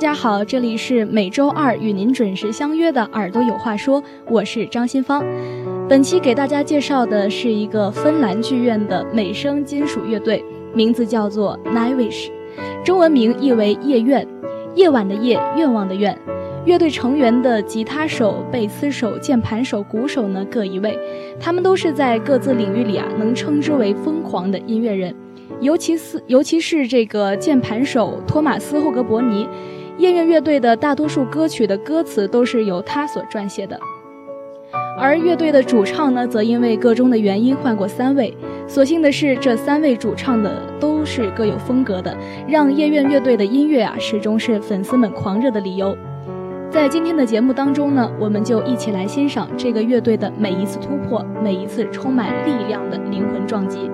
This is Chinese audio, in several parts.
大家好，这里是每周二与您准时相约的《耳朵有话说》，我是张新芳。本期给大家介绍的是一个芬兰剧院的美声金属乐队，名字叫做 Nivish，中文名译为夜愿，夜晚的夜，愿望的愿。乐队成员的吉他手、贝斯手、键盘手、鼓手呢各一位，他们都是在各自领域里啊能称之为疯狂的音乐人，尤其是尤其是这个键盘手托马斯·霍格伯尼。夜愿乐队的大多数歌曲的歌词都是由他所撰写的，而乐队的主唱呢，则因为个中的原因换过三位。所幸的是，这三位主唱的都是各有风格的，让夜愿乐队的音乐啊，始终是粉丝们狂热的理由。在今天的节目当中呢，我们就一起来欣赏这个乐队的每一次突破，每一次充满力量的灵魂撞击。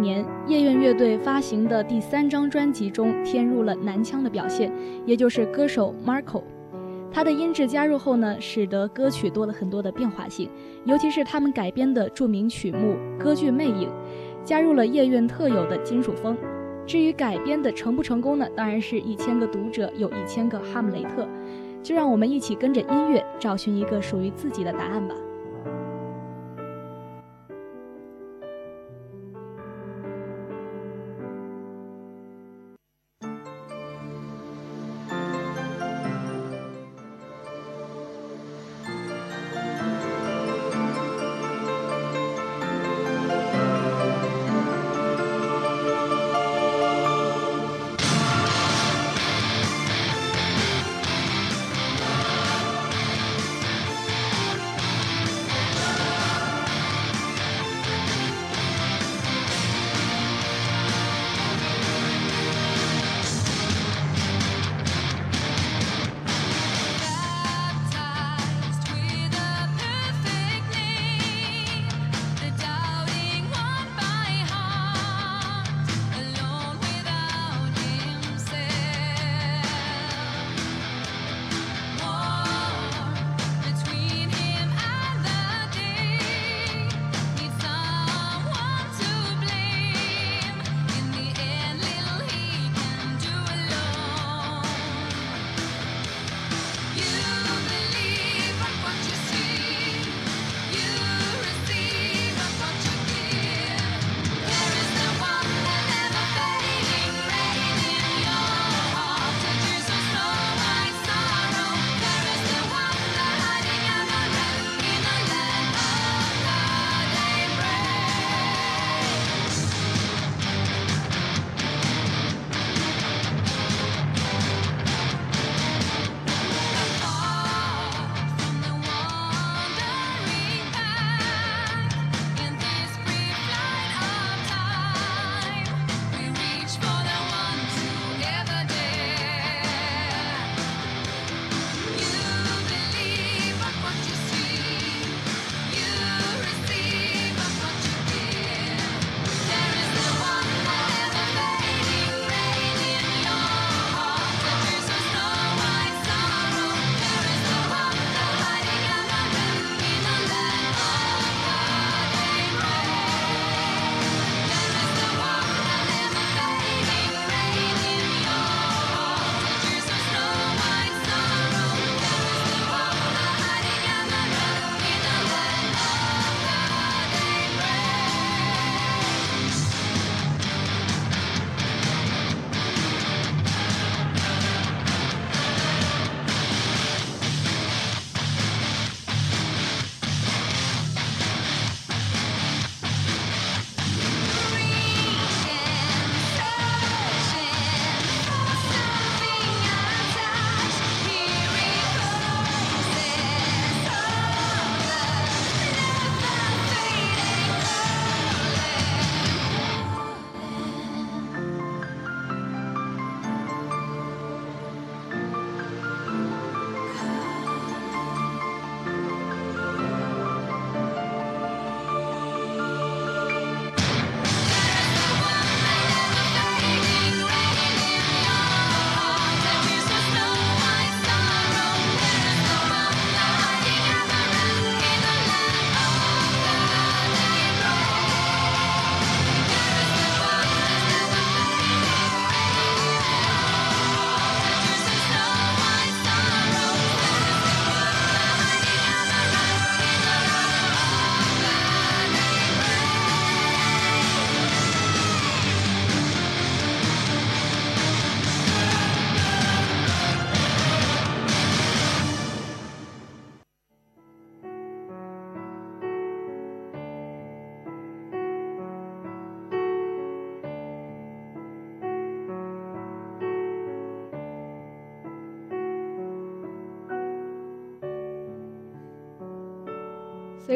年，夜愿乐队发行的第三张专辑中添入了男腔的表现，也就是歌手 Marco。他的音质加入后呢，使得歌曲多了很多的变化性，尤其是他们改编的著名曲目《歌剧魅影》，加入了夜愿特有的金属风。至于改编的成不成功呢？当然是一千个读者有一千个哈姆雷特，就让我们一起跟着音乐找寻一个属于自己的答案吧。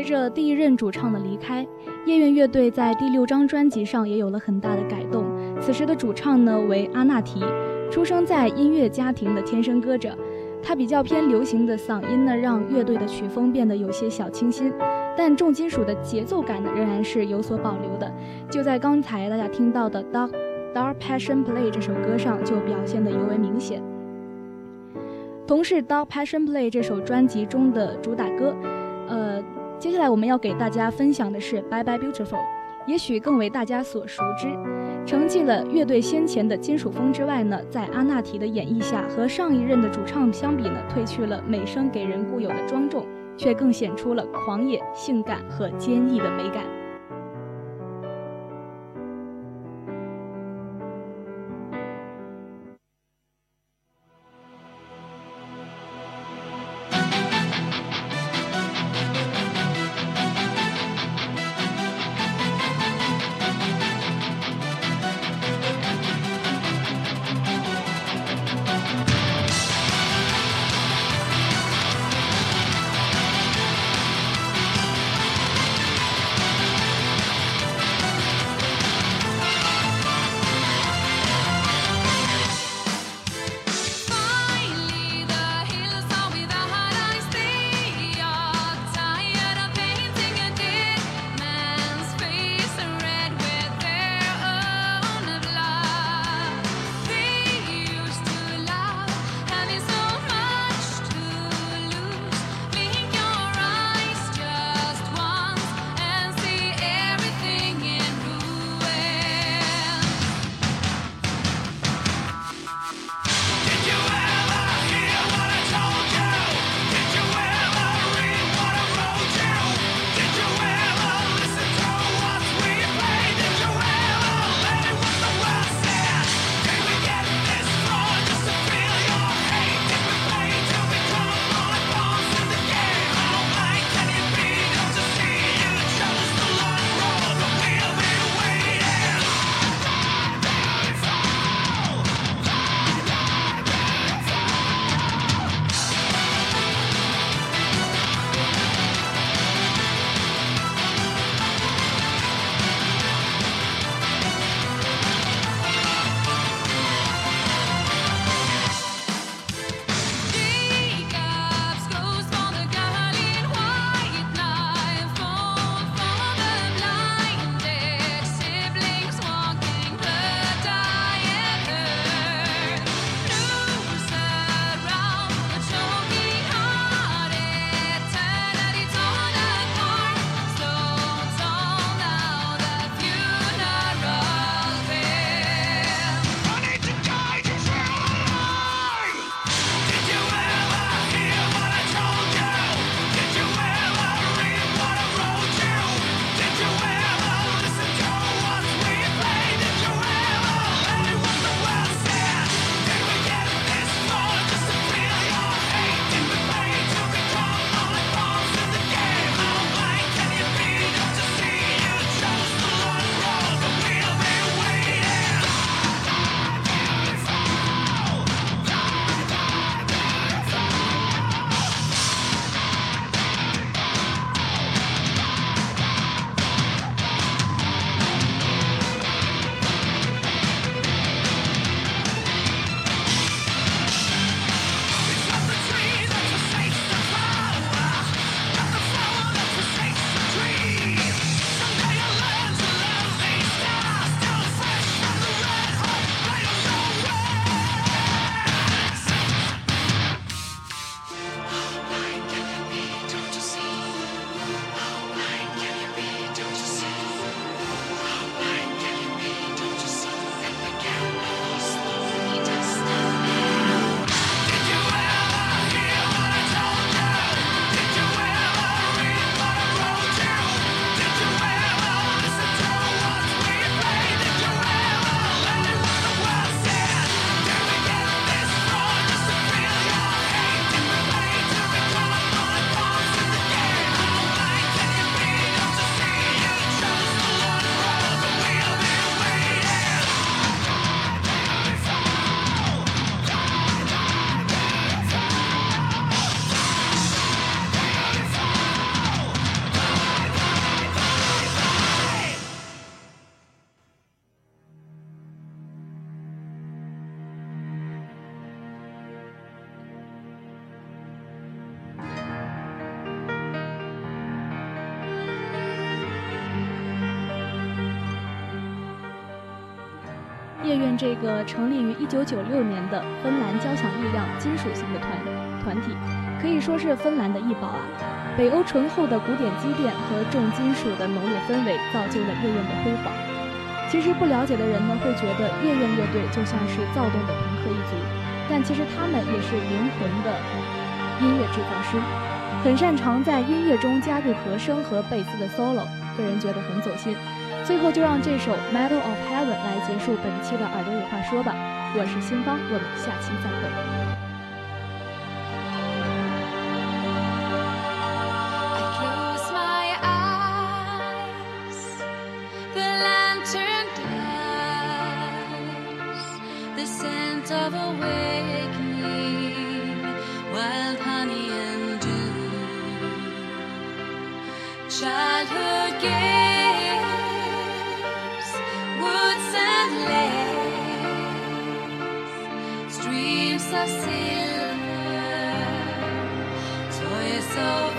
随着第一任主唱的离开，夜愿乐队在第六张专辑上也有了很大的改动。此时的主唱呢为阿纳提，出生在音乐家庭的天生歌者，他比较偏流行的嗓音呢，让乐队的曲风变得有些小清新。但重金属的节奏感呢仍然是有所保留的。就在刚才大家听到的《Dark Dark Passion Play》这首歌上就表现得尤为明显。同是《Dark Passion Play》这首专辑中的主打歌，呃，接下来我们要给大家分享的是《Bye Bye Beautiful》，也许更为大家所熟知。承继了乐队先前的金属风之外呢，在阿纳提的演绎下，和上一任的主唱相比呢，褪去了美声给人固有的庄重，却更显出了狂野、性感和坚毅的美感。这个成立于1996年的芬兰交响力量金属型的团团体，可以说是芬兰的异宝啊。北欧醇厚的古典积淀和重金属的浓烈氛围，造就了夜愿的辉煌。其实不了解的人呢，会觉得夜愿乐队就像是躁动的朋克一族，但其实他们也是灵魂的音乐制造师，很擅长在音乐中加入和声和贝斯的 solo，个人觉得很走心。最后就让这首《Medal of Heaven》来结束本期的耳朵有话说吧。我是新芳，我们下期再会。of silver, toys of